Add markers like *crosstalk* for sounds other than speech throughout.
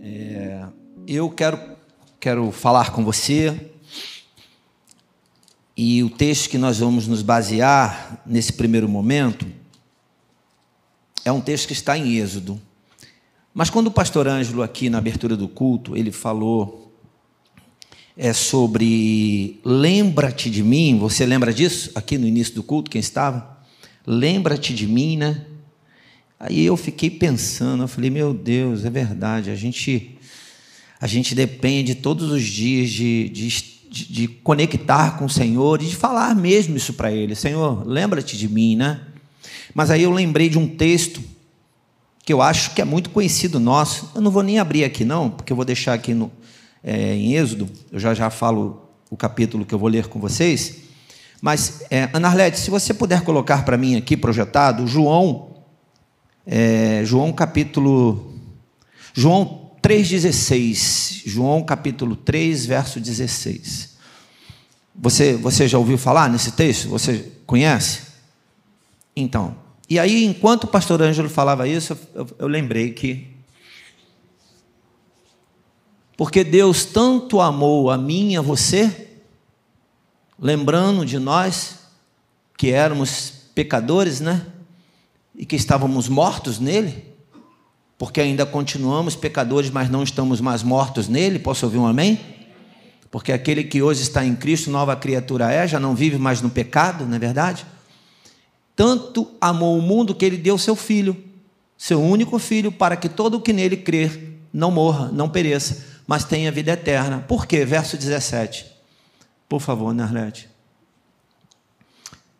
É, eu quero, quero falar com você e o texto que nós vamos nos basear nesse primeiro momento é um texto que está em Êxodo. Mas quando o pastor Ângelo, aqui na abertura do culto, ele falou é, sobre lembra-te de mim, você lembra disso? Aqui no início do culto, quem estava? Lembra-te de mim, né? Aí eu fiquei pensando, eu falei, meu Deus, é verdade, a gente, a gente depende todos os dias de, de, de conectar com o Senhor e de falar mesmo isso para Ele. Senhor, lembra-te de mim, né? Mas aí eu lembrei de um texto que eu acho que é muito conhecido nosso. Eu não vou nem abrir aqui, não, porque eu vou deixar aqui no, é, em Êxodo, eu já já falo o capítulo que eu vou ler com vocês. Mas, é, Ana Arlete, se você puder colocar para mim aqui projetado, João, é, João capítulo. João 3,16. João capítulo 3, verso 16. Você, você já ouviu falar nesse texto? Você conhece? Então, e aí, enquanto o pastor Ângelo falava isso, eu, eu lembrei que. Porque Deus tanto amou a mim e a você, lembrando de nós que éramos pecadores, né? E que estávamos mortos nele, porque ainda continuamos pecadores, mas não estamos mais mortos nele. Posso ouvir um amém? Porque aquele que hoje está em Cristo, nova criatura é, já não vive mais no pecado, não é verdade? Tanto amou o mundo que ele deu seu filho, seu único filho, para que todo o que nele crer não morra, não pereça, mas tenha vida eterna. Por quê? Verso 17. Por favor, Narlete.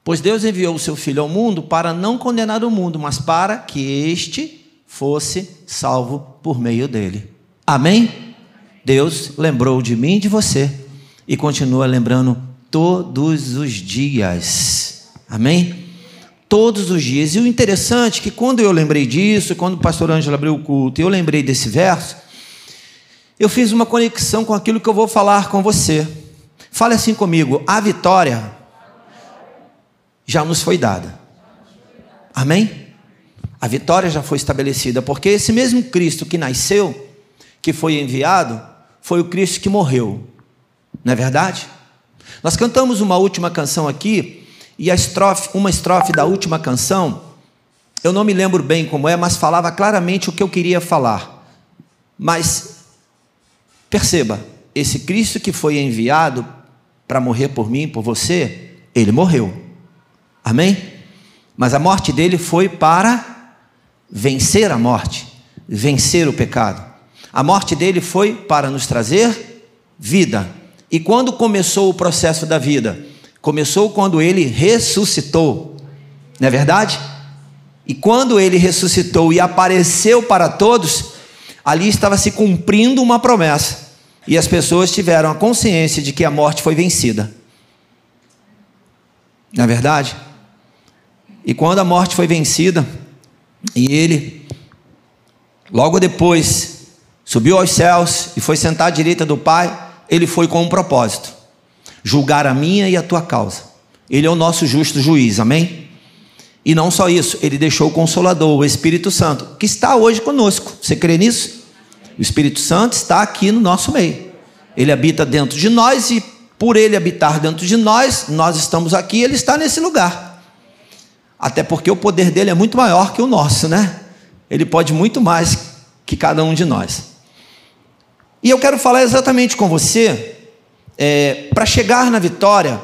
Pois Deus enviou o seu filho ao mundo para não condenar o mundo, mas para que este fosse salvo por meio dele. Amém? Deus lembrou de mim e de você e continua lembrando todos os dias. Amém? todos os dias. E o interessante é que quando eu lembrei disso, quando o pastor Ângelo abriu o culto, eu lembrei desse verso, eu fiz uma conexão com aquilo que eu vou falar com você. Fale assim comigo: a vitória já nos foi dada. Amém? A vitória já foi estabelecida, porque esse mesmo Cristo que nasceu, que foi enviado, foi o Cristo que morreu. Não é verdade? Nós cantamos uma última canção aqui, e a estrofe, uma estrofe da última canção, eu não me lembro bem como é, mas falava claramente o que eu queria falar. Mas perceba, esse Cristo que foi enviado para morrer por mim, por você, ele morreu. Amém? Mas a morte dele foi para vencer a morte, vencer o pecado. A morte dele foi para nos trazer vida. E quando começou o processo da vida? Começou quando ele ressuscitou, não é verdade? E quando ele ressuscitou e apareceu para todos, ali estava se cumprindo uma promessa. E as pessoas tiveram a consciência de que a morte foi vencida. Não é verdade? E quando a morte foi vencida, e ele, logo depois, subiu aos céus e foi sentar à direita do Pai, ele foi com um propósito julgar a minha e a tua causa. Ele é o nosso justo juiz, amém? E não só isso, ele deixou o Consolador, o Espírito Santo, que está hoje conosco. Você crê nisso? O Espírito Santo está aqui no nosso meio. Ele habita dentro de nós e por ele habitar dentro de nós, nós estamos aqui, ele está nesse lugar. Até porque o poder dele é muito maior que o nosso, né? Ele pode muito mais que cada um de nós. E eu quero falar exatamente com você é, para chegar na vitória,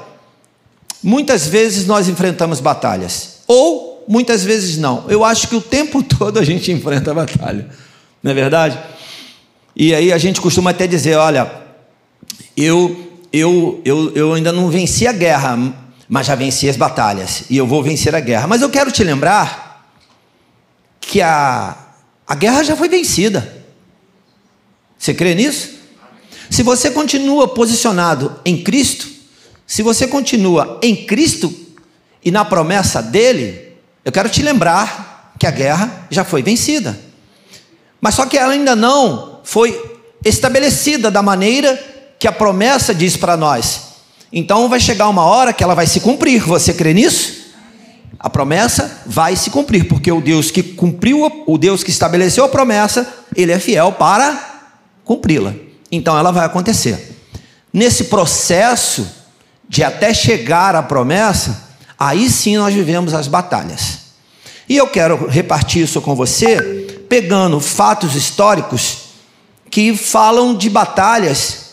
muitas vezes nós enfrentamos batalhas, ou muitas vezes não. Eu acho que o tempo *laughs* todo a gente enfrenta a batalha, não é verdade? E aí a gente costuma até dizer: olha, eu, eu, eu, eu ainda não venci a guerra, mas já venci as batalhas, e eu vou vencer a guerra. Mas eu quero te lembrar que a, a guerra já foi vencida. Você crê nisso? Se você continua posicionado em Cristo, se você continua em Cristo e na promessa dele, eu quero te lembrar que a guerra já foi vencida. Mas só que ela ainda não foi estabelecida da maneira que a promessa diz para nós. Então vai chegar uma hora que ela vai se cumprir. Você crê nisso? A promessa vai se cumprir, porque o Deus que cumpriu, o Deus que estabeleceu a promessa, ele é fiel para cumpri-la. Então ela vai acontecer. Nesse processo de até chegar à promessa, aí sim nós vivemos as batalhas. E eu quero repartir isso com você, pegando fatos históricos que falam de batalhas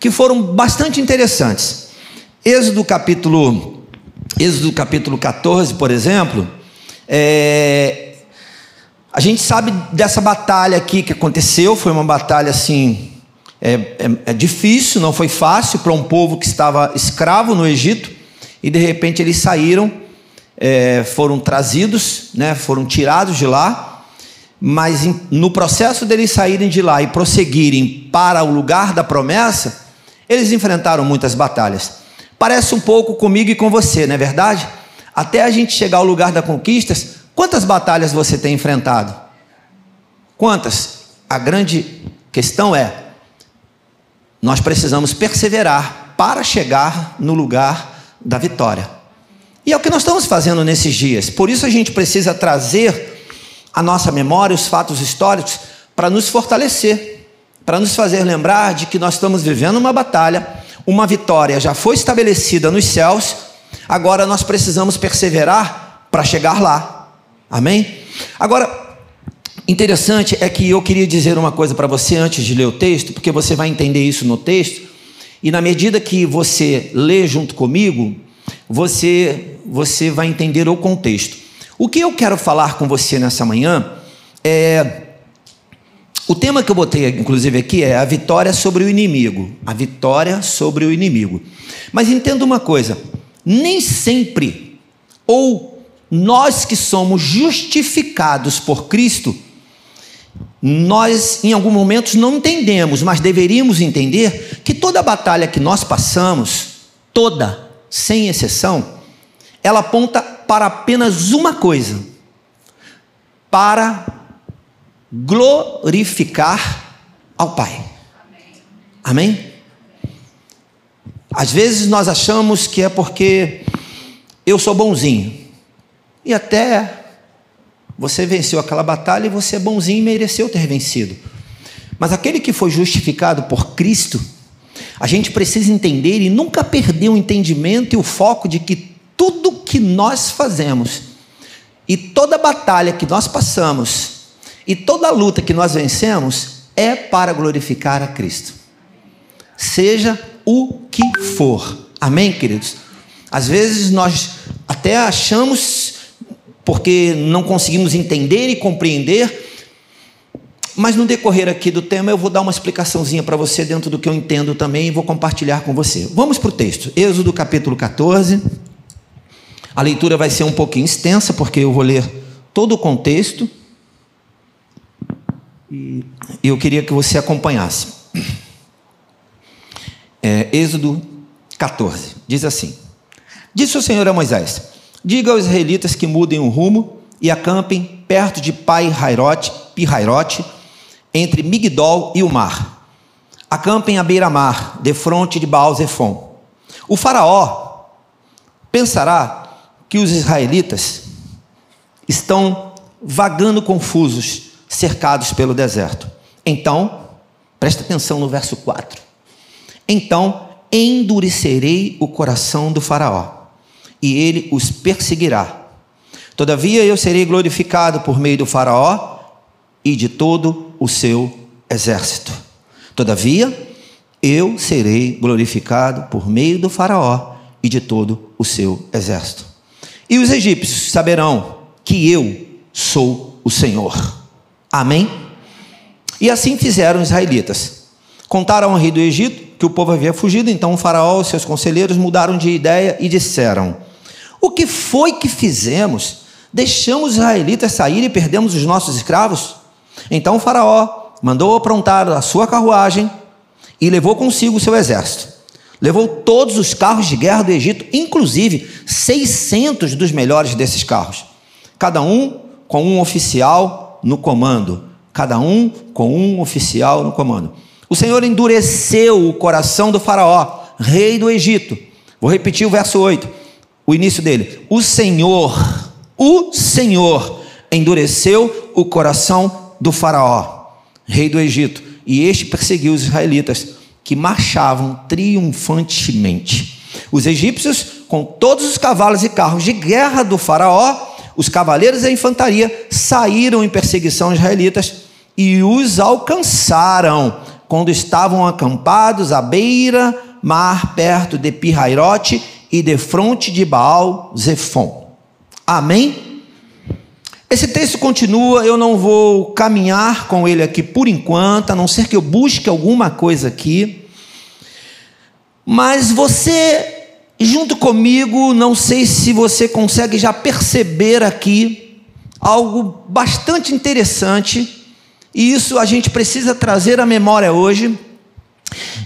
que foram bastante interessantes. Êxodo capítulo, Êxodo capítulo 14, por exemplo, é, a gente sabe dessa batalha aqui que aconteceu, foi uma batalha assim, é, é, é difícil, não foi fácil para um povo que estava escravo no Egito, e de repente eles saíram, é, foram trazidos, né, foram tirados de lá, mas no processo deles saírem de lá e prosseguirem para o lugar da promessa, eles enfrentaram muitas batalhas. Parece um pouco comigo e com você, não é verdade? Até a gente chegar ao lugar das conquistas, quantas batalhas você tem enfrentado? Quantas? A grande questão é: nós precisamos perseverar para chegar no lugar da vitória. E é o que nós estamos fazendo nesses dias. Por isso a gente precisa trazer a nossa memória, os fatos históricos, para nos fortalecer, para nos fazer lembrar de que nós estamos vivendo uma batalha, uma vitória já foi estabelecida nos céus, agora nós precisamos perseverar para chegar lá. Amém? Agora, interessante é que eu queria dizer uma coisa para você antes de ler o texto, porque você vai entender isso no texto, e na medida que você lê junto comigo, você você vai entender o contexto. O que eu quero falar com você nessa manhã é. O tema que eu botei, inclusive, aqui é a vitória sobre o inimigo. A vitória sobre o inimigo. Mas entenda uma coisa: nem sempre, ou nós que somos justificados por Cristo, nós em alguns momentos não entendemos, mas deveríamos entender que toda batalha que nós passamos, toda, sem exceção, ela aponta para apenas uma coisa: para glorificar ao Pai. Amém? Às vezes nós achamos que é porque eu sou bonzinho. E até você venceu aquela batalha e você é bonzinho e mereceu ter vencido. Mas aquele que foi justificado por Cristo, a gente precisa entender e nunca perder o entendimento e o foco de que tudo que nós fazemos e toda batalha que nós passamos e toda luta que nós vencemos é para glorificar a Cristo. Seja o que for. Amém, queridos? Às vezes nós até achamos, porque não conseguimos entender e compreender, mas no decorrer aqui do tema eu vou dar uma explicaçãozinha para você dentro do que eu entendo também e vou compartilhar com você. Vamos para o texto. Êxodo capítulo 14. A leitura vai ser um pouquinho extensa, porque eu vou ler todo o contexto. E eu queria que você acompanhasse. É, Êxodo 14 diz assim: Disse o Senhor a Moisés: Diga aos israelitas que mudem o rumo e acampem perto de Pai Hairote, Pirairote, entre Migdol e o mar. Acampem à beira-mar, defronte de Baal Zephon. O faraó pensará que os israelitas estão vagando confusos, cercados pelo deserto. Então, presta atenção no verso 4. Então endurecerei o coração do Faraó, e ele os perseguirá. Todavia eu serei glorificado por meio do Faraó e de todo o seu exército. Todavia eu serei glorificado por meio do Faraó e de todo o seu exército. E os egípcios saberão que eu sou o Senhor. Amém? E assim fizeram os israelitas. Contaram ao rei do Egito que o povo havia fugido, então o faraó e seus conselheiros mudaram de ideia e disseram: O que foi que fizemos? Deixamos os israelitas sair e perdemos os nossos escravos? Então faraó mandou aprontar a sua carruagem e levou consigo o seu exército. Levou todos os carros de guerra do Egito, inclusive 600 dos melhores desses carros. Cada um com um oficial no comando. Cada um com um oficial no comando. O Senhor endureceu o coração do Faraó, rei do Egito. Vou repetir o verso 8. O início dele. O Senhor, o Senhor endureceu o coração do Faraó, rei do Egito, e este perseguiu os israelitas que marchavam triunfantemente. Os egípcios, com todos os cavalos e carros de guerra do Faraó, os cavaleiros e a infantaria saíram em perseguição aos israelitas e os alcançaram quando estavam acampados à beira mar perto de Pirrairote e de fronte de Baal Zefon. Amém? Esse texto continua, eu não vou caminhar com ele aqui por enquanto, a não ser que eu busque alguma coisa aqui. Mas você, junto comigo, não sei se você consegue já perceber aqui algo bastante interessante, e isso a gente precisa trazer à memória hoje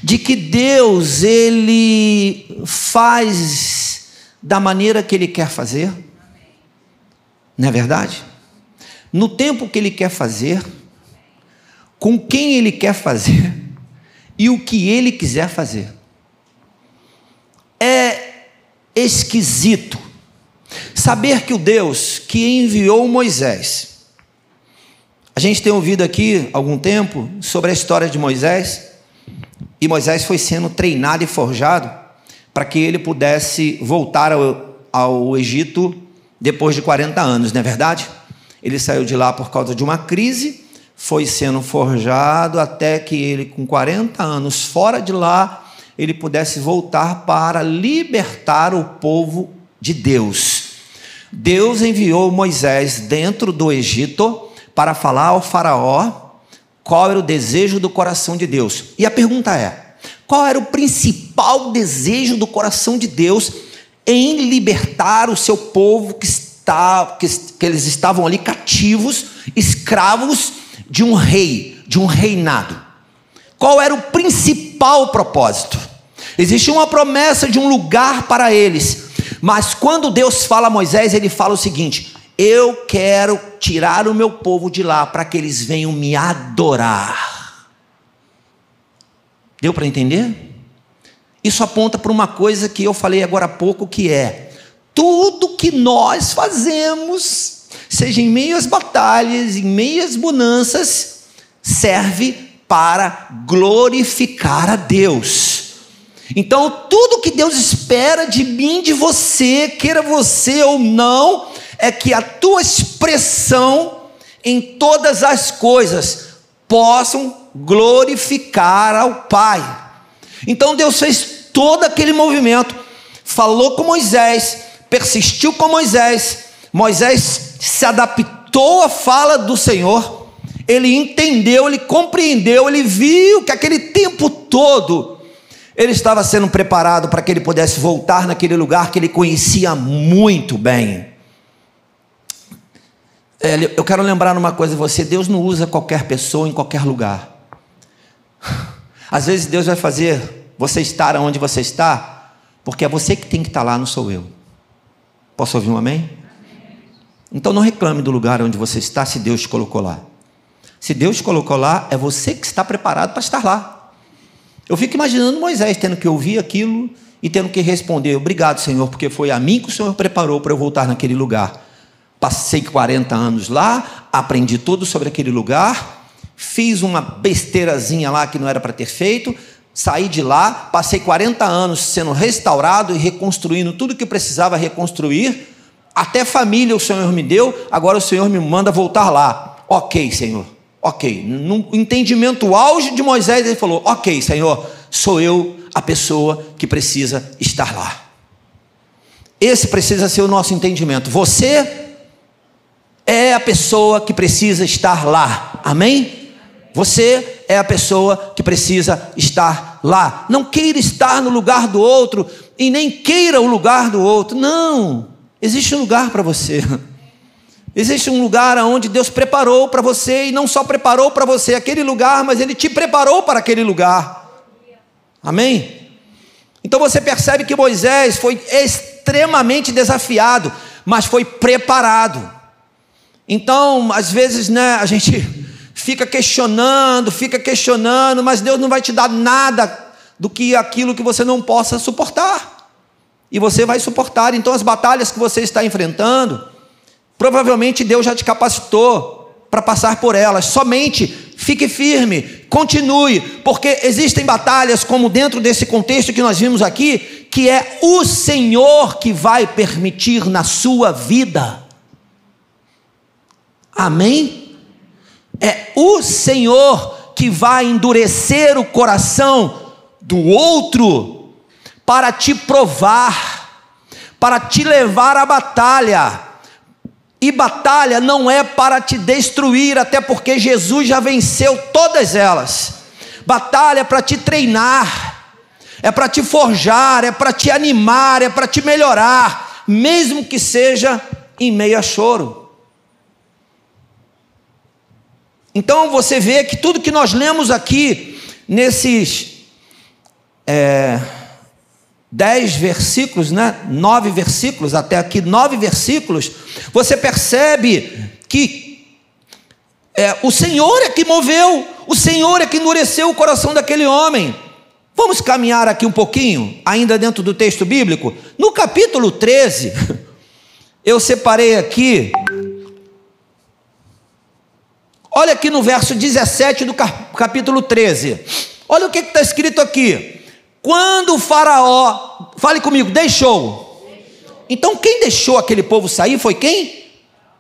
de que Deus ele faz da maneira que ele quer fazer. Não é verdade? No tempo que ele quer fazer, com quem ele quer fazer e o que ele quiser fazer. É esquisito saber que o Deus que enviou Moisés, a gente tem ouvido aqui algum tempo sobre a história de Moisés, e Moisés foi sendo treinado e forjado para que ele pudesse voltar ao, ao Egito depois de 40 anos, não é verdade? Ele saiu de lá por causa de uma crise, foi sendo forjado até que ele, com 40 anos fora de lá, ele pudesse voltar para libertar o povo de Deus. Deus enviou Moisés dentro do Egito para falar ao Faraó qual era o desejo do coração de Deus. E a pergunta é: qual era o principal desejo do coração de Deus em libertar o seu povo que, está, que, que eles estavam ali cativos, escravos de um rei, de um reinado? Qual era o principal propósito? Existia uma promessa de um lugar para eles, mas quando Deus fala a Moisés, ele fala o seguinte: eu quero tirar o meu povo de lá para que eles venham me adorar. Deu para entender? Isso aponta para uma coisa que eu falei agora há pouco, que é tudo que nós fazemos, seja em meio às batalhas, em meio às bonanças, serve para glorificar a Deus. Então, tudo que Deus espera de mim, de você, queira você ou não, é que a tua expressão em todas as coisas possam glorificar ao Pai. Então Deus fez todo aquele movimento, falou com Moisés, persistiu com Moisés, Moisés se adaptou à fala do Senhor, ele entendeu, ele compreendeu, ele viu que aquele tempo todo ele estava sendo preparado para que ele pudesse voltar naquele lugar que ele conhecia muito bem. É, eu quero lembrar uma coisa você: Deus não usa qualquer pessoa em qualquer lugar. *laughs* Às vezes Deus vai fazer você estar onde você está, porque é você que tem que estar lá, não sou eu. Posso ouvir um amém? Então não reclame do lugar onde você está se Deus te colocou lá. Se Deus te colocou lá, é você que está preparado para estar lá. Eu fico imaginando Moisés tendo que ouvir aquilo e tendo que responder: Obrigado, Senhor, porque foi a mim que o Senhor preparou para eu voltar naquele lugar. Passei 40 anos lá, aprendi tudo sobre aquele lugar, fiz uma besteirazinha lá que não era para ter feito, saí de lá, passei 40 anos sendo restaurado e reconstruindo tudo que precisava reconstruir, até família o Senhor me deu, agora o Senhor me manda voltar lá. Ok, Senhor, ok. No entendimento auge de Moisés, ele falou: Ok, Senhor, sou eu a pessoa que precisa estar lá. Esse precisa ser o nosso entendimento. Você é a pessoa que precisa estar lá. Amém? Você é a pessoa que precisa estar lá. Não queira estar no lugar do outro e nem queira o lugar do outro. Não. Existe um lugar para você. Existe um lugar onde Deus preparou para você e não só preparou para você aquele lugar, mas Ele te preparou para aquele lugar. Amém? Então você percebe que Moisés foi extremamente desafiado, mas foi preparado. Então, às vezes, né, a gente fica questionando, fica questionando, mas Deus não vai te dar nada do que aquilo que você não possa suportar. E você vai suportar. Então, as batalhas que você está enfrentando, provavelmente Deus já te capacitou para passar por elas. Somente fique firme, continue, porque existem batalhas, como dentro desse contexto que nós vimos aqui, que é o Senhor que vai permitir na sua vida. Amém? É o Senhor que vai endurecer o coração do outro para te provar, para te levar à batalha. E batalha não é para te destruir, até porque Jesus já venceu todas elas. Batalha é para te treinar, é para te forjar, é para te animar, é para te melhorar, mesmo que seja em meio a choro. Então você vê que tudo que nós lemos aqui, nesses é, dez versículos, né? nove versículos, até aqui nove versículos, você percebe que é, o Senhor é que moveu, o Senhor é que endureceu o coração daquele homem. Vamos caminhar aqui um pouquinho, ainda dentro do texto bíblico. No capítulo 13, *laughs* eu separei aqui Olha aqui no verso 17 do capítulo 13. Olha o que está escrito aqui. Quando o Faraó, fale comigo, deixou. Então quem deixou aquele povo sair foi quem?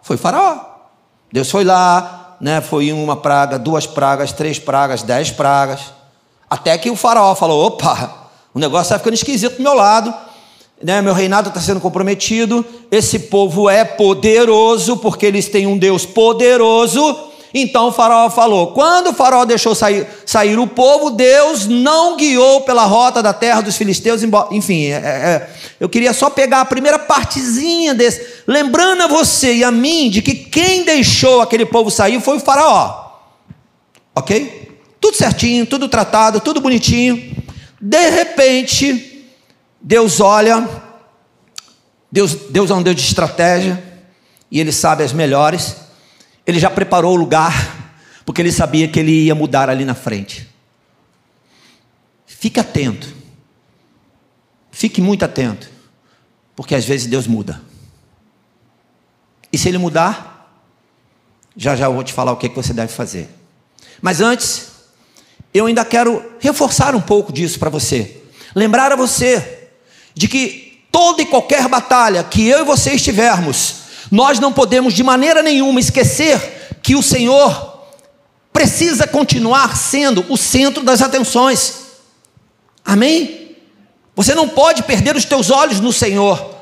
Foi Faraó. Deus foi lá, né? Foi uma praga, duas pragas, três pragas, dez pragas. Até que o Faraó falou: opa, o negócio está ficando esquisito do meu lado. Né, meu reinado está sendo comprometido. Esse povo é poderoso, porque eles têm um Deus poderoso. Então o faraó falou: quando o faraó deixou sair, sair o povo, Deus não guiou pela rota da terra dos filisteus. Enfim, é, é, é, eu queria só pegar a primeira partezinha desse, lembrando a você e a mim de que quem deixou aquele povo sair foi o faraó. Ok? Tudo certinho, tudo tratado, tudo bonitinho. De repente, Deus olha, Deus, Deus é um Deus de estratégia, e Ele sabe as melhores. Ele já preparou o lugar, porque ele sabia que ele ia mudar ali na frente. Fique atento. Fique muito atento. Porque às vezes Deus muda. E se ele mudar, já já eu vou te falar o que, é você deve fazer. Mas antes, eu ainda quero reforçar um pouco disso para você. Lembrar a você de que toda e qualquer batalha que eu e você estivermos, nós não podemos de maneira nenhuma esquecer que o Senhor precisa continuar sendo o centro das atenções. Amém? Você não pode perder os teus olhos no Senhor,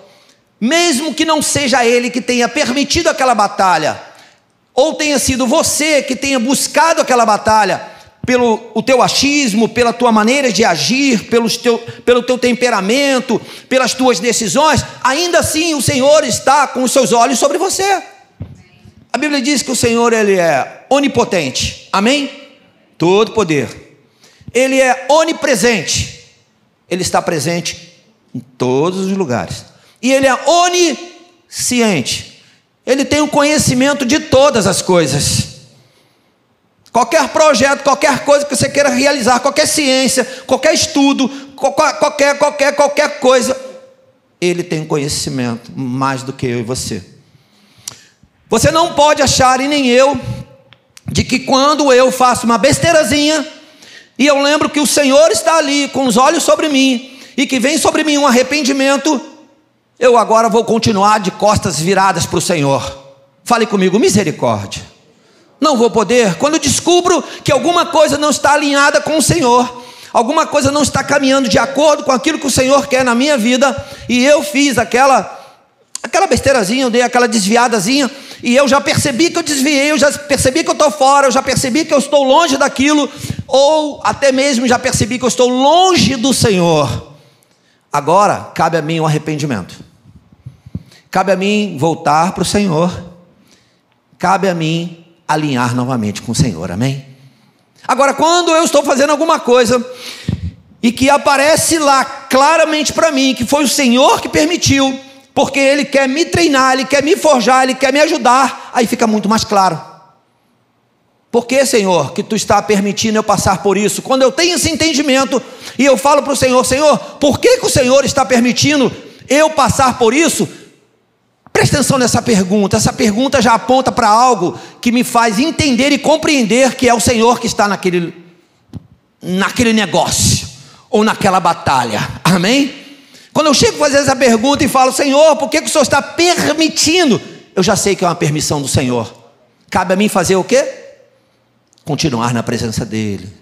mesmo que não seja Ele que tenha permitido aquela batalha, ou tenha sido você que tenha buscado aquela batalha pelo o teu achismo, pela tua maneira de agir, pelos teu, pelo teu temperamento, pelas tuas decisões, ainda assim o Senhor está com os seus olhos sobre você. A Bíblia diz que o Senhor ele é onipotente, amém? Todo poder. Ele é onipresente, ele está presente em todos os lugares. E ele é onisciente, ele tem o conhecimento de todas as coisas. Qualquer projeto, qualquer coisa que você queira realizar, qualquer ciência, qualquer estudo, qualquer, qualquer, qualquer, coisa, ele tem conhecimento mais do que eu e você. Você não pode achar, e nem eu, de que quando eu faço uma besteirazinha, e eu lembro que o Senhor está ali com os olhos sobre mim, e que vem sobre mim um arrependimento, eu agora vou continuar de costas viradas para o Senhor. Fale comigo, misericórdia. Não vou poder. Quando descubro que alguma coisa não está alinhada com o Senhor, alguma coisa não está caminhando de acordo com aquilo que o Senhor quer na minha vida, e eu fiz aquela aquela besteirazinha, eu dei aquela desviadazinha, e eu já percebi que eu desviei, eu já percebi que eu estou fora, eu já percebi que eu estou longe daquilo, ou até mesmo já percebi que eu estou longe do Senhor. Agora cabe a mim o arrependimento. Cabe a mim voltar para o Senhor. Cabe a mim alinhar novamente com o Senhor, amém? Agora, quando eu estou fazendo alguma coisa e que aparece lá claramente para mim que foi o Senhor que permitiu, porque Ele quer me treinar, Ele quer me forjar, Ele quer me ajudar, aí fica muito mais claro. Por que, Senhor, que Tu está permitindo eu passar por isso? Quando eu tenho esse entendimento e eu falo para o Senhor, Senhor, por que, que o Senhor está permitindo eu passar por isso? Presta atenção nessa pergunta. Essa pergunta já aponta para algo que me faz entender e compreender que é o Senhor que está naquele, naquele negócio ou naquela batalha. Amém? Quando eu chego a fazer essa pergunta e falo, Senhor, por que, que o Senhor está permitindo? Eu já sei que é uma permissão do Senhor. Cabe a mim fazer o quê? Continuar na presença dEle,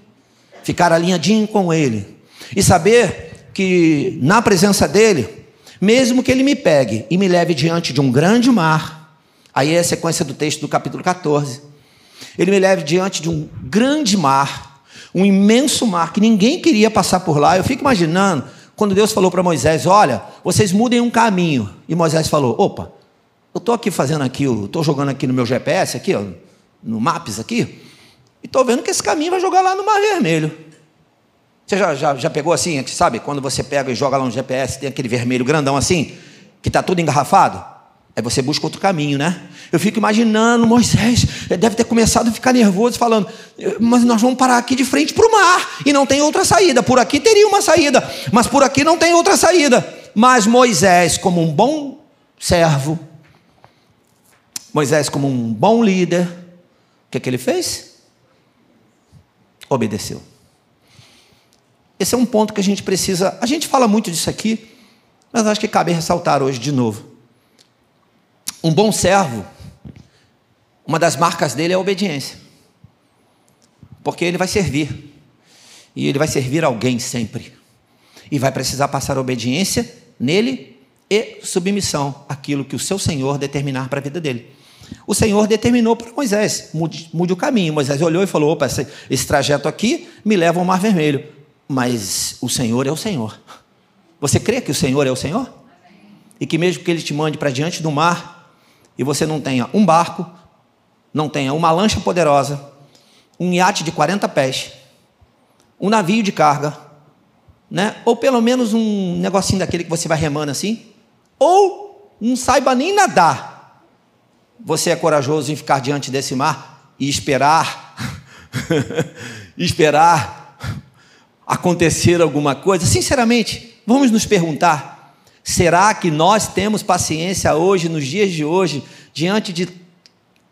ficar alinhadinho com Ele e saber que na presença dEle, mesmo que Ele me pegue e me leve diante de um grande mar, aí é a sequência do texto do capítulo 14, Ele me leve diante de um grande mar, um imenso mar que ninguém queria passar por lá. Eu fico imaginando quando Deus falou para Moisés: Olha, vocês mudem um caminho. E Moisés falou: Opa, eu estou aqui fazendo aqui, estou jogando aqui no meu GPS, aqui, ó, no Maps aqui, e estou vendo que esse caminho vai jogar lá no Mar Vermelho. Você já, já, já pegou assim, sabe? Quando você pega e joga lá no GPS, tem aquele vermelho grandão assim, que está tudo engarrafado. Aí você busca outro caminho, né? Eu fico imaginando Moisés, deve ter começado a ficar nervoso, falando: Mas nós vamos parar aqui de frente para o mar, e não tem outra saída. Por aqui teria uma saída, mas por aqui não tem outra saída. Mas Moisés, como um bom servo, Moisés, como um bom líder, o que, é que ele fez? Obedeceu. Esse é um ponto que a gente precisa. A gente fala muito disso aqui, mas acho que cabe ressaltar hoje de novo. Um bom servo, uma das marcas dele é a obediência, porque ele vai servir, e ele vai servir alguém sempre, e vai precisar passar obediência nele e submissão àquilo que o seu Senhor determinar para a vida dele. O Senhor determinou para Moisés: mude, mude, o caminho. Moisés olhou e falou: opa, esse, esse trajeto aqui me leva ao Mar Vermelho. Mas o Senhor é o Senhor. Você crê que o Senhor é o Senhor? E que mesmo que Ele te mande para diante do mar, e você não tenha um barco, não tenha uma lancha poderosa, um iate de 40 pés, um navio de carga, né? ou pelo menos um negocinho daquele que você vai remando assim, ou não saiba nem nadar, você é corajoso em ficar diante desse mar e esperar, *laughs* esperar acontecer alguma coisa? Sinceramente, vamos nos perguntar: será que nós temos paciência hoje, nos dias de hoje, diante de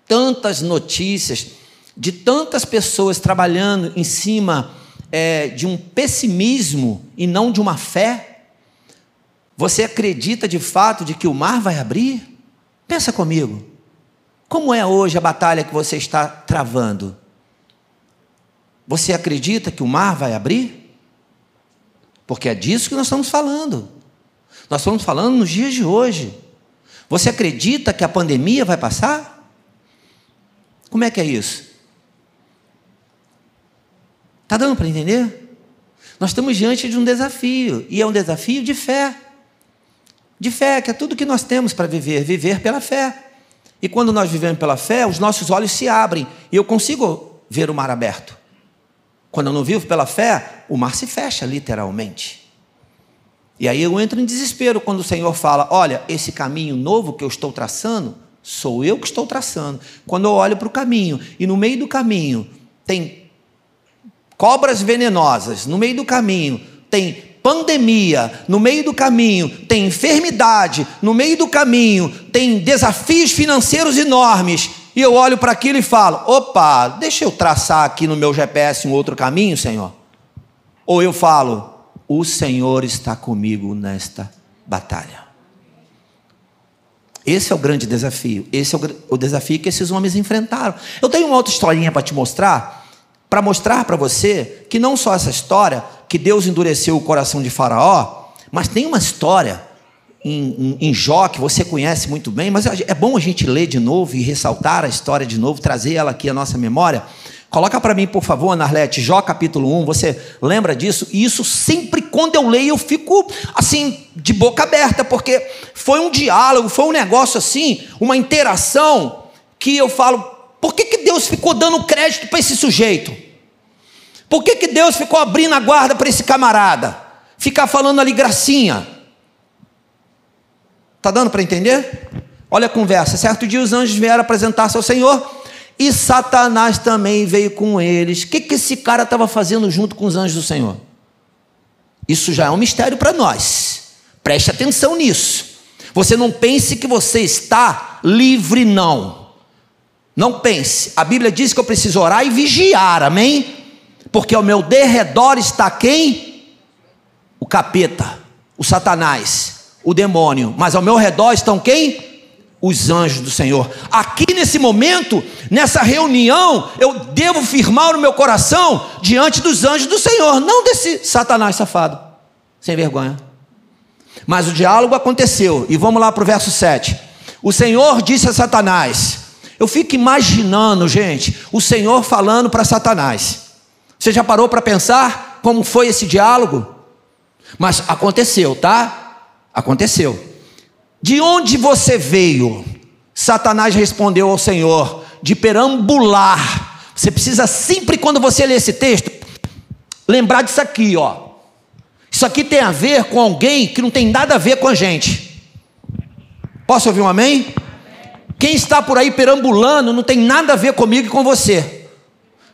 tantas notícias, de tantas pessoas trabalhando em cima é, de um pessimismo e não de uma fé? Você acredita de fato de que o mar vai abrir? Pensa comigo. Como é hoje a batalha que você está travando? Você acredita que o mar vai abrir? Porque é disso que nós estamos falando. Nós estamos falando nos dias de hoje. Você acredita que a pandemia vai passar? Como é que é isso? Está dando para entender? Nós estamos diante de um desafio, e é um desafio de fé. De fé, que é tudo que nós temos para viver, viver pela fé. E quando nós vivemos pela fé, os nossos olhos se abrem e eu consigo ver o mar aberto. Quando eu não vivo pela fé, o mar se fecha literalmente. E aí eu entro em desespero quando o Senhor fala: Olha, esse caminho novo que eu estou traçando, sou eu que estou traçando. Quando eu olho para o caminho e no meio do caminho tem cobras venenosas, no meio do caminho tem pandemia, no meio do caminho tem enfermidade, no meio do caminho tem desafios financeiros enormes, e eu olho para aquilo e falo: opa, deixa eu traçar aqui no meu GPS um outro caminho, Senhor. Ou eu falo: o Senhor está comigo nesta batalha. Esse é o grande desafio. Esse é o, desafio que esses homens enfrentaram. Eu tenho uma outra historinha para te mostrar, para mostrar para você que não só essa história que Deus endureceu o coração de Faraó, mas tem uma história em, em, em, Jó que você conhece muito bem, mas é bom a gente ler de novo e ressaltar a história de novo, trazer ela aqui à nossa memória. Coloca para mim, por favor, Narlete, Jó capítulo 1, você lembra disso? E isso sempre quando eu leio eu fico assim, de boca aberta, porque foi um diálogo, foi um negócio assim, uma interação que eu falo, por que, que Deus ficou dando crédito para esse sujeito? Por que, que Deus ficou abrindo a guarda para esse camarada? Ficar falando ali gracinha. Está dando para entender? Olha a conversa. Certo dia os anjos vieram apresentar-se ao Senhor e Satanás também veio com eles. O que, que esse cara estava fazendo junto com os anjos do Senhor? Isso já é um mistério para nós. Preste atenção nisso. Você não pense que você está livre, não. Não pense. A Bíblia diz que eu preciso orar e vigiar, amém? Porque ao meu derredor está quem? O capeta, o Satanás, o demônio. Mas ao meu redor estão quem? os anjos do Senhor. Aqui nesse momento, nessa reunião, eu devo firmar o meu coração diante dos anjos do Senhor, não desse Satanás safado, sem vergonha. Mas o diálogo aconteceu, e vamos lá para o verso 7. O Senhor disse a Satanás: Eu fico imaginando, gente, o Senhor falando para Satanás. Você já parou para pensar como foi esse diálogo? Mas aconteceu, tá? Aconteceu. De onde você veio? Satanás respondeu ao Senhor: de perambular. Você precisa sempre, quando você lê esse texto, lembrar disso aqui, ó. Isso aqui tem a ver com alguém que não tem nada a ver com a gente. Posso ouvir um amém? Quem está por aí perambulando não tem nada a ver comigo e com você.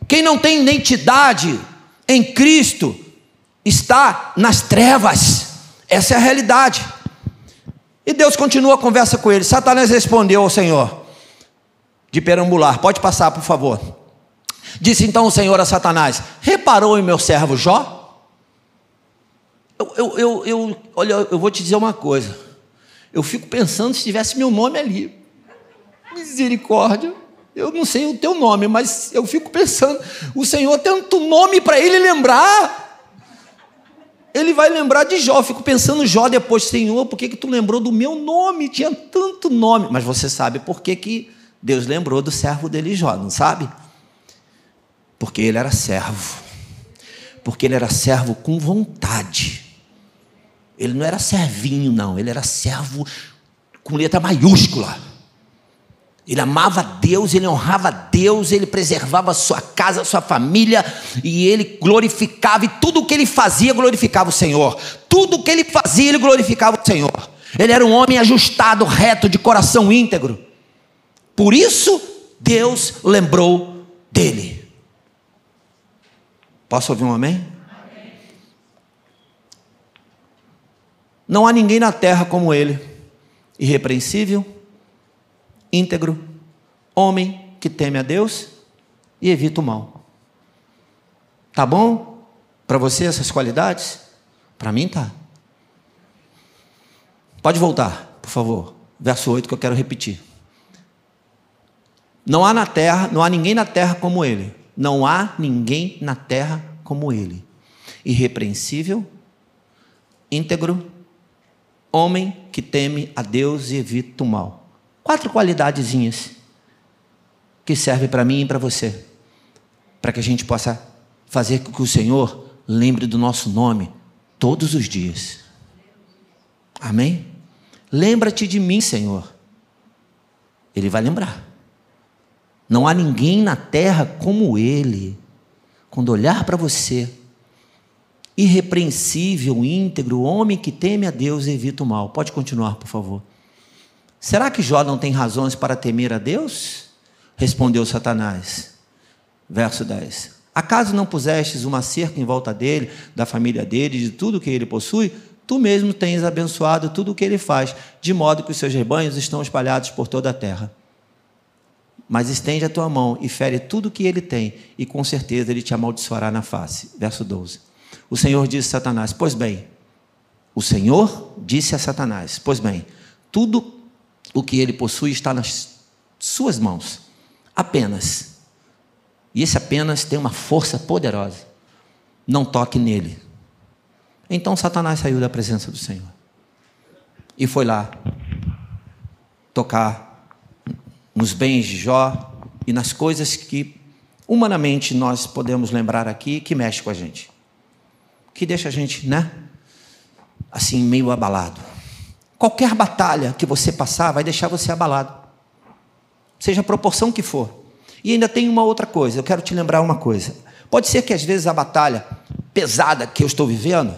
Quem não tem identidade em Cristo está nas trevas. Essa é a realidade. E Deus continua a conversa com ele. Satanás respondeu ao Senhor, de perambular: Pode passar, por favor. Disse então o Senhor a Satanás: Reparou em meu servo Jó? Eu, eu, eu, eu, olha, eu vou te dizer uma coisa. Eu fico pensando se tivesse meu nome ali. Misericórdia. Eu não sei o teu nome, mas eu fico pensando. O Senhor tem tanto nome para ele lembrar ele vai lembrar de Jó. Eu fico pensando Jó depois, Senhor, por que, que tu lembrou do meu nome? Tinha tanto nome. Mas você sabe por que, que Deus lembrou do servo dele Jó, não sabe? Porque ele era servo. Porque ele era servo com vontade. Ele não era servinho, não. Ele era servo com letra maiúscula. Ele amava Deus, ele honrava Deus, ele preservava sua casa, sua família, e ele glorificava, e tudo o que ele fazia glorificava o Senhor. Tudo o que ele fazia, ele glorificava o Senhor. Ele era um homem ajustado, reto, de coração íntegro. Por isso, Deus lembrou dele. Posso ouvir um amém? amém? Não há ninguém na terra como ele, irrepreensível íntegro, homem que teme a Deus e evita o mal. Tá bom para você essas qualidades? Para mim tá. Pode voltar, por favor. Verso 8 que eu quero repetir. Não há na terra, não há ninguém na terra como ele. Não há ninguém na terra como ele. Irrepreensível, íntegro, homem que teme a Deus e evita o mal. Quatro qualidadezinhas que servem para mim e para você, para que a gente possa fazer com que o Senhor lembre do nosso nome todos os dias. Amém? Lembra-te de mim, Senhor. Ele vai lembrar. Não há ninguém na terra como Ele. Quando olhar para você, irrepreensível, íntegro, homem que teme a Deus e evita o mal. Pode continuar, por favor. Será que Jó não tem razões para temer a Deus? Respondeu Satanás. Verso 10. Acaso não pusestes uma cerca em volta dele, da família dele, de tudo que ele possui? Tu mesmo tens abençoado tudo o que ele faz, de modo que os seus rebanhos estão espalhados por toda a terra. Mas estende a tua mão e fere tudo o que ele tem, e com certeza ele te amaldiçoará na face. Verso 12. O Senhor disse a Satanás: Pois bem, o Senhor disse a Satanás: Pois bem, tudo o que ele possui está nas suas mãos. Apenas. E esse apenas tem uma força poderosa. Não toque nele. Então Satanás saiu da presença do Senhor. E foi lá tocar nos bens de Jó e nas coisas que humanamente nós podemos lembrar aqui que mexe com a gente. Que deixa a gente, né? Assim, meio abalado. Qualquer batalha que você passar vai deixar você abalado, seja a proporção que for. E ainda tem uma outra coisa, eu quero te lembrar uma coisa. Pode ser que às vezes a batalha pesada que eu estou vivendo,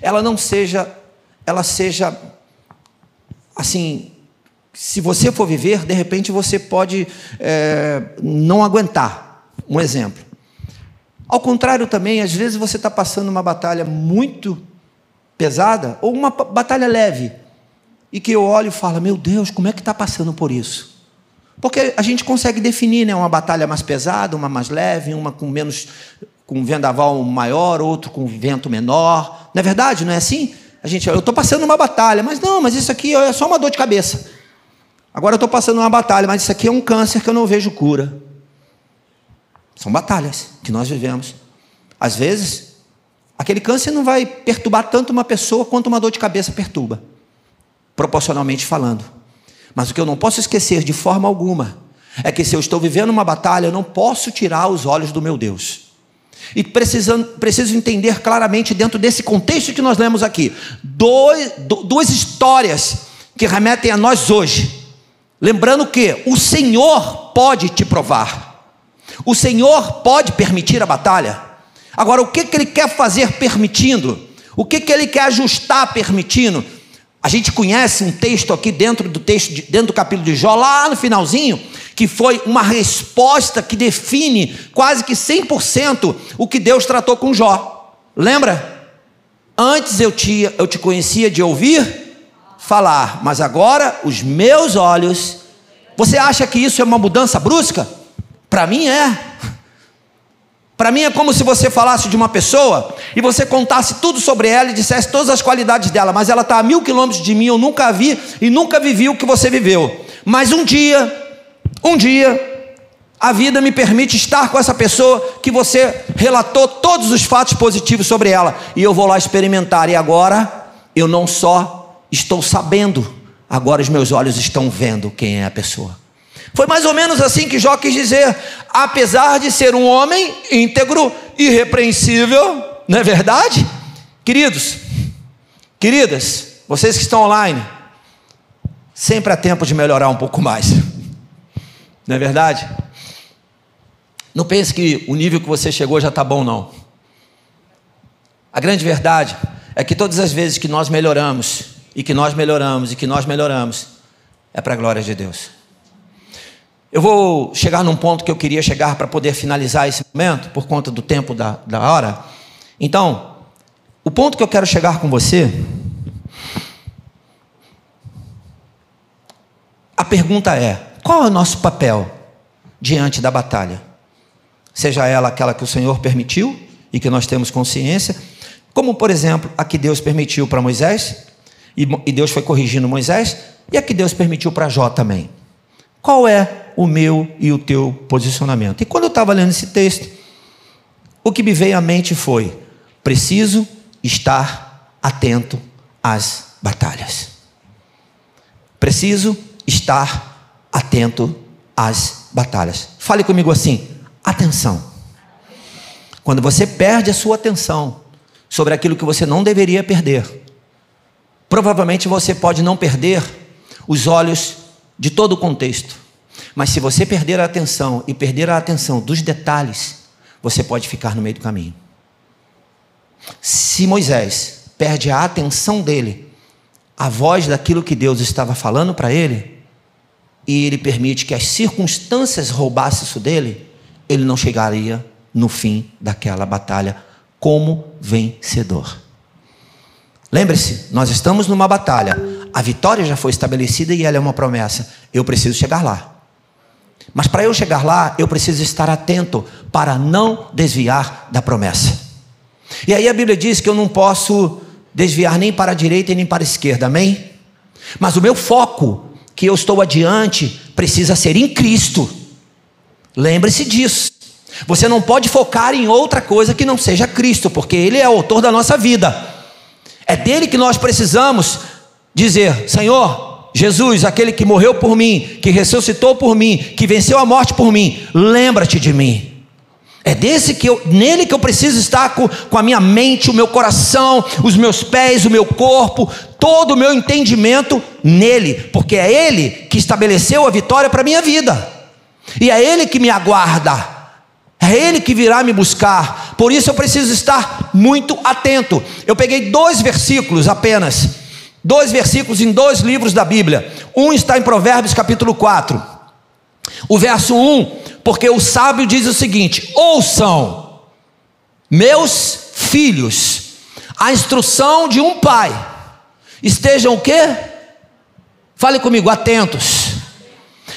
ela não seja, ela seja assim, se você for viver, de repente você pode é, não aguentar. Um exemplo. Ao contrário também, às vezes você está passando uma batalha muito pesada ou uma batalha leve e que eu olho e falo, meu Deus, como é que está passando por isso? Porque a gente consegue definir, né, uma batalha mais pesada, uma mais leve, uma com menos com vendaval maior, outro com vento menor. Não é verdade? Não é assim? A gente, eu estou passando uma batalha, mas não, mas isso aqui é só uma dor de cabeça. Agora eu estou passando uma batalha, mas isso aqui é um câncer que eu não vejo cura. São batalhas que nós vivemos. Às vezes, aquele câncer não vai perturbar tanto uma pessoa quanto uma dor de cabeça perturba, proporcionalmente falando. Mas o que eu não posso esquecer de forma alguma é que se eu estou vivendo uma batalha, eu não posso tirar os olhos do meu Deus. E precisando, preciso entender claramente, dentro desse contexto que nós lemos aqui, dois, duas histórias que remetem a nós hoje. Lembrando que o Senhor pode te provar, o Senhor pode permitir a batalha. Agora, o que, que Ele quer fazer permitindo? O que, que Ele quer ajustar permitindo? A gente conhece um texto aqui dentro do texto, dentro do capítulo de Jó, lá no finalzinho, que foi uma resposta que define quase que 100% o que Deus tratou com Jó. Lembra? Antes eu te, eu te conhecia de ouvir falar, mas agora os meus olhos. Você acha que isso é uma mudança brusca? Para mim é. Para mim é como se você falasse de uma pessoa e você contasse tudo sobre ela e dissesse todas as qualidades dela, mas ela está a mil quilômetros de mim, eu nunca vi e nunca vivi o que você viveu. Mas um dia um dia, a vida me permite estar com essa pessoa que você relatou todos os fatos positivos sobre ela, e eu vou lá experimentar, e agora eu não só estou sabendo, agora os meus olhos estão vendo quem é a pessoa. Foi mais ou menos assim que Jó quis dizer, apesar de ser um homem íntegro, irrepreensível, não é verdade? Queridos, queridas, vocês que estão online, sempre há tempo de melhorar um pouco mais. Não é verdade? Não pense que o nível que você chegou já está bom, não. A grande verdade é que todas as vezes que nós melhoramos, e que nós melhoramos, e que nós melhoramos, é para a glória de Deus. Eu vou chegar num ponto que eu queria chegar para poder finalizar esse momento, por conta do tempo da, da hora. Então, o ponto que eu quero chegar com você. A pergunta é: qual é o nosso papel diante da batalha? Seja ela aquela que o Senhor permitiu e que nós temos consciência, como por exemplo a que Deus permitiu para Moisés, e Deus foi corrigindo Moisés, e a que Deus permitiu para Jó também. Qual é o meu e o teu posicionamento? E quando eu estava lendo esse texto, o que me veio à mente foi: preciso estar atento às batalhas. Preciso estar atento às batalhas. Fale comigo assim: atenção. Quando você perde a sua atenção sobre aquilo que você não deveria perder, provavelmente você pode não perder os olhos de todo o contexto. Mas se você perder a atenção e perder a atenção dos detalhes, você pode ficar no meio do caminho. Se Moisés perde a atenção dele, a voz daquilo que Deus estava falando para ele, e ele permite que as circunstâncias roubassem isso dele, ele não chegaria no fim daquela batalha como vencedor. Lembre-se, nós estamos numa batalha, a vitória já foi estabelecida e ela é uma promessa. Eu preciso chegar lá. Mas para eu chegar lá, eu preciso estar atento para não desviar da promessa. E aí a Bíblia diz que eu não posso desviar nem para a direita e nem para a esquerda, amém? Mas o meu foco que eu estou adiante precisa ser em Cristo. Lembre-se disso. Você não pode focar em outra coisa que não seja Cristo, porque Ele é o autor da nossa vida. É dele que nós precisamos dizer: Senhor, Jesus, aquele que morreu por mim, que ressuscitou por mim, que venceu a morte por mim, lembra-te de mim. É desse que eu, nele que eu preciso estar com, com a minha mente, o meu coração, os meus pés, o meu corpo, todo o meu entendimento nele, porque é ele que estabeleceu a vitória para a minha vida. E é ele que me aguarda. É ele que virá me buscar. Por isso eu preciso estar muito atento. Eu peguei dois versículos apenas. Dois versículos em dois livros da Bíblia. Um está em Provérbios capítulo 4. O verso 1 porque o sábio diz o seguinte: ouçam, meus filhos, a instrução de um pai. Estejam o quê? Fale comigo, atentos.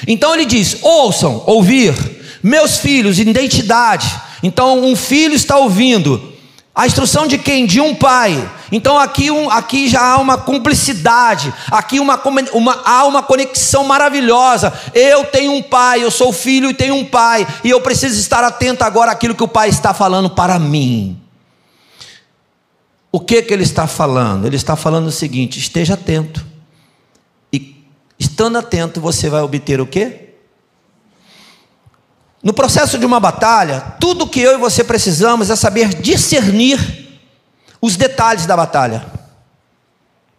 Então ele diz: ouçam, ouvir, meus filhos, identidade. Então um filho está ouvindo. A instrução de quem? De um pai. Então aqui, um, aqui já há uma cumplicidade, aqui uma, uma, há uma conexão maravilhosa. Eu tenho um pai, eu sou filho e tenho um pai, e eu preciso estar atento agora àquilo que o pai está falando para mim. O que que ele está falando? Ele está falando o seguinte: esteja atento. E estando atento, você vai obter o quê? No processo de uma batalha, tudo que eu e você precisamos é saber discernir os detalhes da batalha.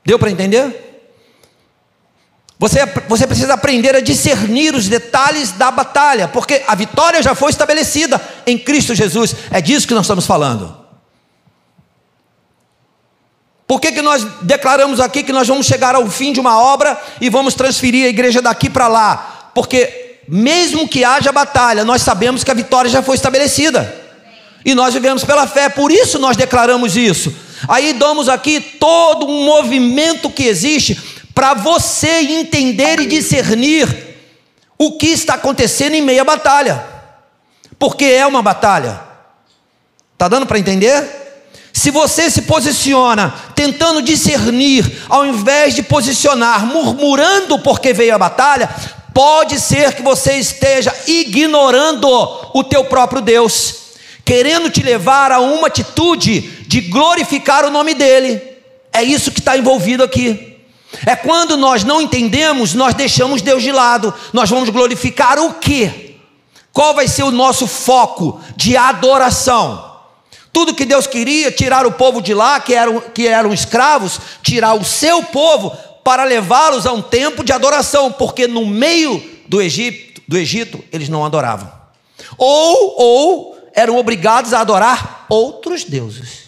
Deu para entender? Você, você precisa aprender a discernir os detalhes da batalha, porque a vitória já foi estabelecida em Cristo Jesus. É disso que nós estamos falando. Por que, que nós declaramos aqui que nós vamos chegar ao fim de uma obra e vamos transferir a igreja daqui para lá? Porque, mesmo que haja batalha, nós sabemos que a vitória já foi estabelecida. E nós vivemos pela fé, por isso nós declaramos isso. Aí damos aqui todo um movimento que existe para você entender e discernir o que está acontecendo em meio à batalha. Porque é uma batalha. Tá dando para entender? Se você se posiciona tentando discernir, ao invés de posicionar murmurando porque veio a batalha, pode ser que você esteja ignorando o teu próprio Deus querendo te levar a uma atitude de glorificar o nome dEle. É isso que está envolvido aqui. É quando nós não entendemos, nós deixamos Deus de lado. Nós vamos glorificar o quê? Qual vai ser o nosso foco de adoração? Tudo que Deus queria, tirar o povo de lá, que eram, que eram escravos, tirar o seu povo para levá-los a um tempo de adoração, porque no meio do Egito, do Egito eles não adoravam. Ou, ou eram obrigados a adorar outros deuses.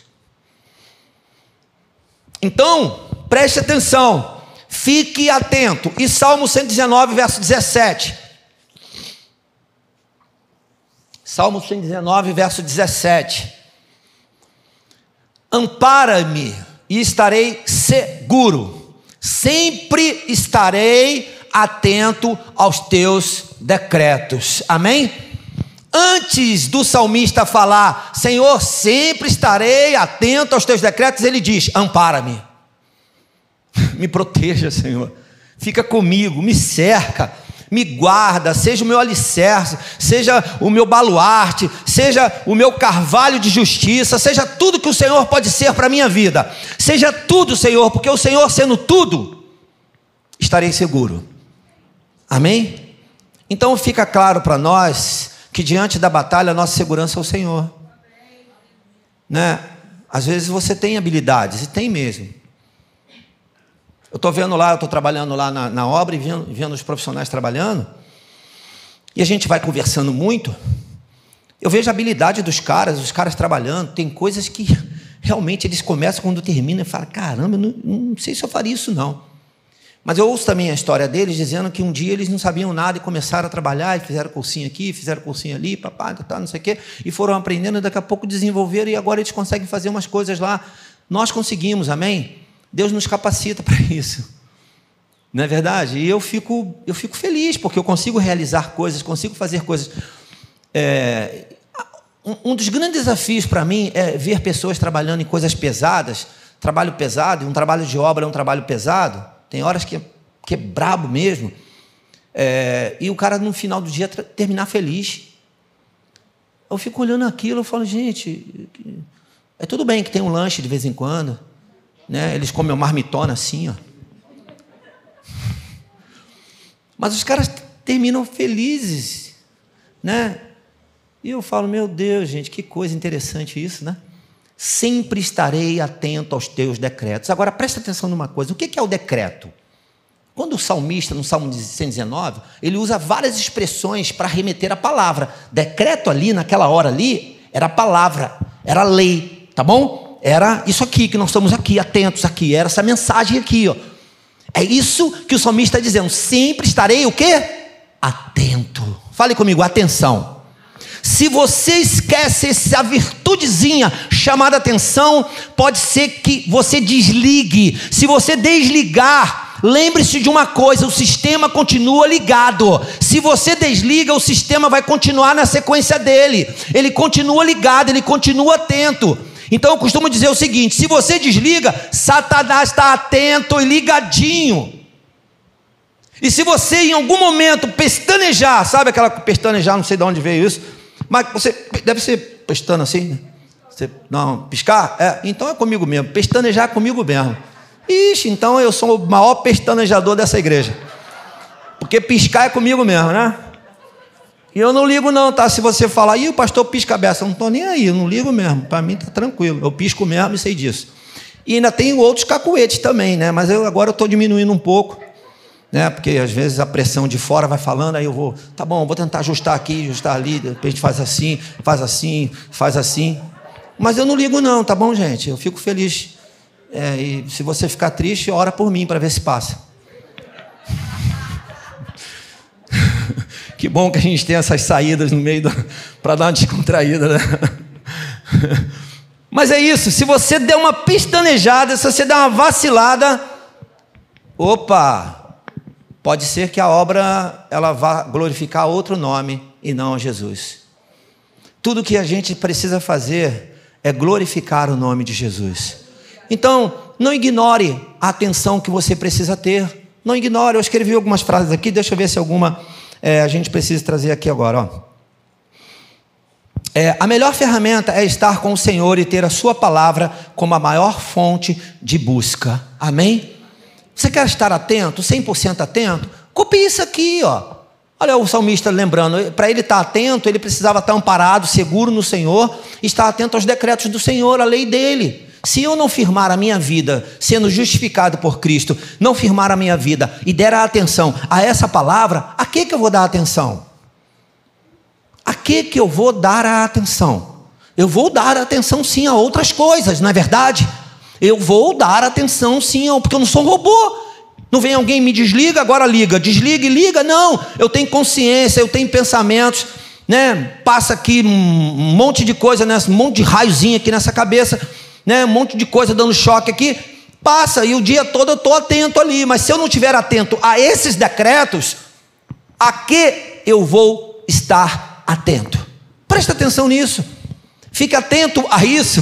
Então, preste atenção, fique atento. E Salmo 119, verso 17. Salmo 119, verso 17. Ampara-me e estarei seguro, sempre estarei atento aos teus decretos. Amém? Antes do salmista falar, Senhor, sempre estarei atento aos teus decretos, ele diz: ampara-me, *laughs* me proteja, Senhor, fica comigo, me cerca, me guarda, seja o meu alicerce, seja o meu baluarte, seja o meu carvalho de justiça, seja tudo que o Senhor pode ser para a minha vida, seja tudo, Senhor, porque o Senhor sendo tudo, estarei seguro. Amém? Então fica claro para nós que diante da batalha a nossa segurança é o Senhor. Né? Às vezes você tem habilidades, e tem mesmo. Eu estou vendo lá, eu estou trabalhando lá na, na obra e vendo, vendo os profissionais trabalhando, e a gente vai conversando muito. Eu vejo a habilidade dos caras, os caras trabalhando, tem coisas que *laughs* realmente eles começam quando terminam e falam: caramba, não, não sei se eu faria isso não. Mas eu ouço também a história deles dizendo que um dia eles não sabiam nada e começaram a trabalhar, e fizeram cursinho aqui, fizeram cursinho ali, papai, tá, não sei o quê, e foram aprendendo, e daqui a pouco desenvolveram, e agora eles conseguem fazer umas coisas lá. Nós conseguimos, amém? Deus nos capacita *laughs* para isso. Não é verdade? E eu fico, eu fico feliz, porque eu consigo realizar coisas, consigo fazer coisas. É, um dos grandes desafios para mim é ver pessoas trabalhando em coisas pesadas, trabalho pesado, e um trabalho de obra é um trabalho pesado tem horas que é, que é brabo mesmo. É, e o cara, no final do dia, terminar feliz. Eu fico olhando aquilo, eu falo, gente, é tudo bem que tem um lanche de vez em quando, né? Eles comem marmitona assim, ó. Mas os caras terminam felizes, né? E eu falo, meu Deus, gente, que coisa interessante isso, né? sempre estarei atento aos teus decretos. Agora presta atenção numa coisa: o que é o decreto? Quando o salmista, no Salmo 119, ele usa várias expressões para remeter a palavra. Decreto ali, naquela hora ali, era palavra, era lei, tá bom? Era isso aqui, que nós estamos aqui, atentos aqui, era essa mensagem aqui, ó. É isso que o salmista está dizendo, sempre estarei o quê? Atento. Fale comigo, atenção. Se você esquece essa virtudezinha chamada atenção, pode ser que você desligue. Se você desligar, lembre-se de uma coisa: o sistema continua ligado. Se você desliga, o sistema vai continuar na sequência dele. Ele continua ligado, ele continua atento. Então eu costumo dizer o seguinte: se você desliga, Satanás está atento e ligadinho. E se você em algum momento pestanejar, sabe aquela pestanejar, não sei de onde veio isso, mas você deve ser pestana assim, né? Você, não, piscar? É, então é comigo mesmo, pestanejar é comigo mesmo. Ixi, então eu sou o maior pestanejador dessa igreja. Porque piscar é comigo mesmo, né? E eu não ligo não, tá? Se você falar, e o pastor pisca a beça, eu não estou nem aí, eu não ligo mesmo. Para mim tá tranquilo. Eu pisco mesmo e sei disso. E ainda tem outros cacuetes também, né? Mas eu agora eu estou diminuindo um pouco né? Porque às vezes a pressão de fora vai falando, aí eu vou, tá bom, vou tentar ajustar aqui, ajustar ali, de repente faz assim, faz assim, faz assim. Mas eu não ligo não, tá bom, gente? Eu fico feliz. É, e se você ficar triste, ora por mim para ver se passa. Que bom que a gente tem essas saídas no meio *laughs* para dar uma descontraída, né? *laughs* Mas é isso, se você der uma pistanejada, se você der uma vacilada, opa, Pode ser que a obra ela vá glorificar outro nome e não Jesus. Tudo que a gente precisa fazer é glorificar o nome de Jesus. Então, não ignore a atenção que você precisa ter. Não ignore. Eu escrevi algumas frases aqui, deixa eu ver se alguma é, a gente precisa trazer aqui agora. Ó. É, a melhor ferramenta é estar com o Senhor e ter a Sua palavra como a maior fonte de busca. Amém? Você quer estar atento, 100% atento? Copie isso aqui, ó. Olha o salmista lembrando, para ele estar atento, ele precisava estar amparado, seguro no Senhor, estar atento aos decretos do Senhor, à lei dele. Se eu não firmar a minha vida, sendo justificado por Cristo, não firmar a minha vida e der a atenção a essa palavra, a que, que eu vou dar atenção? A que, que eu vou dar a atenção? Eu vou dar atenção sim a outras coisas, não é verdade? Eu vou dar atenção sim, porque eu não sou um robô. Não vem alguém me desliga, agora liga, desliga e liga. Não, eu tenho consciência, eu tenho pensamentos, né? Passa aqui um monte de coisa, nessa, um monte de raiozinho aqui nessa cabeça, né? Um monte de coisa dando choque aqui. Passa e o dia todo eu estou atento ali, mas se eu não estiver atento a esses decretos, a que eu vou estar atento? Presta atenção nisso. Fique atento a isso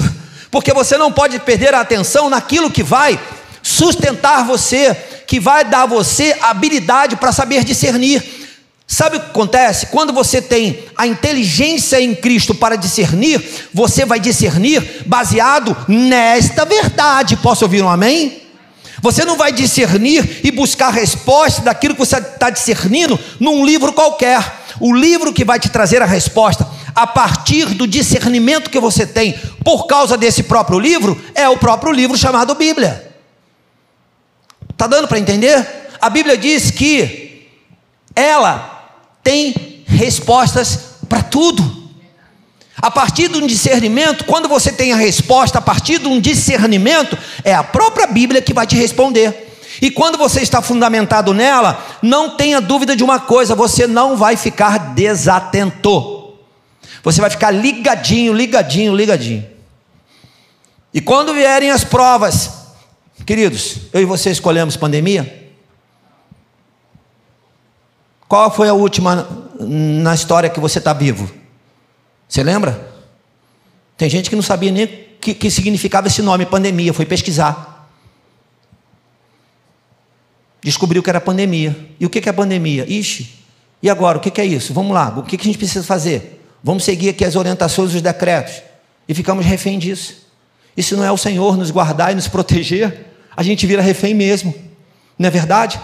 porque você não pode perder a atenção naquilo que vai sustentar você, que vai dar a você habilidade para saber discernir. Sabe o que acontece? Quando você tem a inteligência em Cristo para discernir, você vai discernir baseado nesta verdade. Posso ouvir um amém? Você não vai discernir e buscar resposta daquilo que você está discernindo num livro qualquer. O livro que vai te trazer a resposta a partir do discernimento que você tem por causa desse próprio livro, é o próprio livro chamado Bíblia. Está dando para entender? A Bíblia diz que ela tem respostas para tudo. A partir de um discernimento, quando você tem a resposta a partir de um discernimento, é a própria Bíblia que vai te responder. E quando você está fundamentado nela, não tenha dúvida de uma coisa: você não vai ficar desatento. Você vai ficar ligadinho, ligadinho, ligadinho. E quando vierem as provas, queridos, eu e você escolhemos pandemia? Qual foi a última na história que você está vivo? Você lembra? Tem gente que não sabia nem o que, que significava esse nome, pandemia, foi pesquisar. Descobriu que era pandemia. E o que é pandemia? Ixi, e agora? O que é isso? Vamos lá, o que a gente precisa fazer? Vamos seguir aqui as orientações os decretos. E ficamos refém disso. E se não é o Senhor nos guardar e nos proteger, a gente vira refém mesmo. Não é verdade?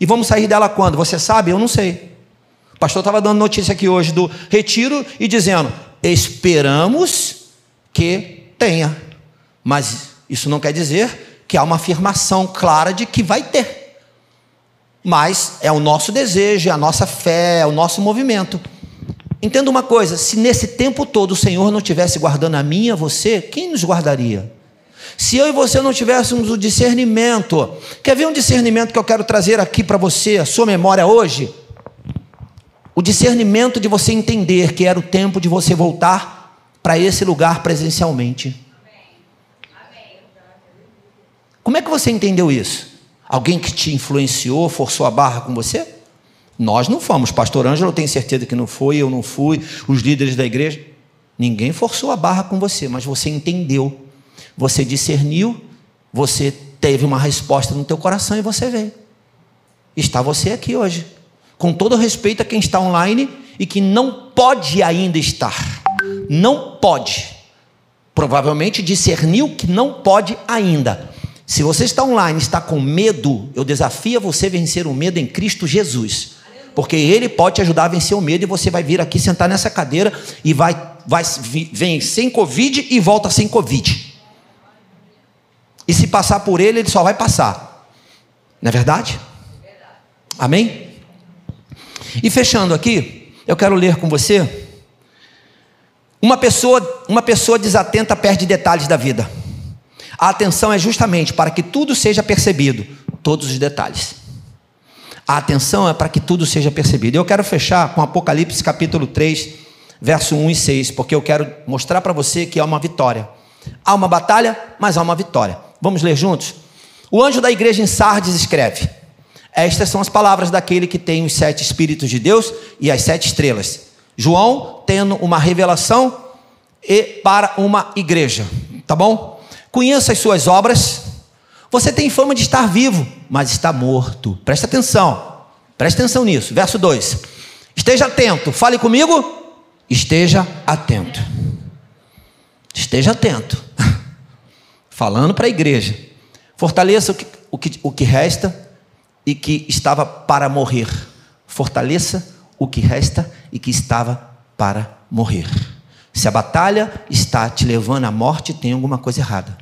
E vamos sair dela quando? Você sabe? Eu não sei. O pastor estava dando notícia aqui hoje do retiro e dizendo: esperamos que tenha. Mas isso não quer dizer que há uma afirmação clara de que vai ter. Mas é o nosso desejo, é a nossa fé, é o nosso movimento. Entenda uma coisa: se nesse tempo todo o Senhor não tivesse guardando a mim e a você, quem nos guardaria? Se eu e você não tivéssemos o discernimento, quer ver um discernimento que eu quero trazer aqui para você, a sua memória hoje? o discernimento de você entender que era o tempo de você voltar para esse lugar presencialmente. Como é que você entendeu isso? Alguém que te influenciou, forçou a barra com você? Nós não fomos. Pastor Ângelo, eu tenho certeza que não foi, eu não fui, os líderes da igreja. Ninguém forçou a barra com você, mas você entendeu. Você discerniu, você teve uma resposta no teu coração e você veio. Está você aqui hoje. Com todo respeito a quem está online e que não pode ainda estar. Não pode. Provavelmente discerniu que não pode ainda. Se você está online, está com medo, eu desafio você a vencer o medo em Cristo Jesus. Porque Ele pode te ajudar a vencer o medo e você vai vir aqui sentar nessa cadeira e vai, vai vem sem Covid e volta sem Covid. E se passar por Ele, Ele só vai passar. Não é verdade? Amém? E fechando aqui, eu quero ler com você. Uma pessoa, uma pessoa desatenta perde detalhes da vida. A atenção é justamente para que tudo seja percebido, todos os detalhes. A atenção é para que tudo seja percebido. Eu quero fechar com Apocalipse capítulo 3, verso 1 e 6, porque eu quero mostrar para você que há uma vitória. Há uma batalha, mas há uma vitória. Vamos ler juntos? O anjo da igreja em Sardes escreve: estas são as palavras daquele que tem os sete Espíritos de Deus e as sete estrelas. João tendo uma revelação e para uma igreja. Tá bom? Conheça as suas obras. Você tem fama de estar vivo, mas está morto. Presta atenção. Presta atenção nisso. Verso 2. Esteja atento. Fale comigo. Esteja atento. Esteja atento. *laughs* Falando para a igreja. Fortaleça o que, o que, o que resta e que estava para morrer. Fortaleça o que resta e que estava para morrer. Se a batalha está te levando à morte, tem alguma coisa errada.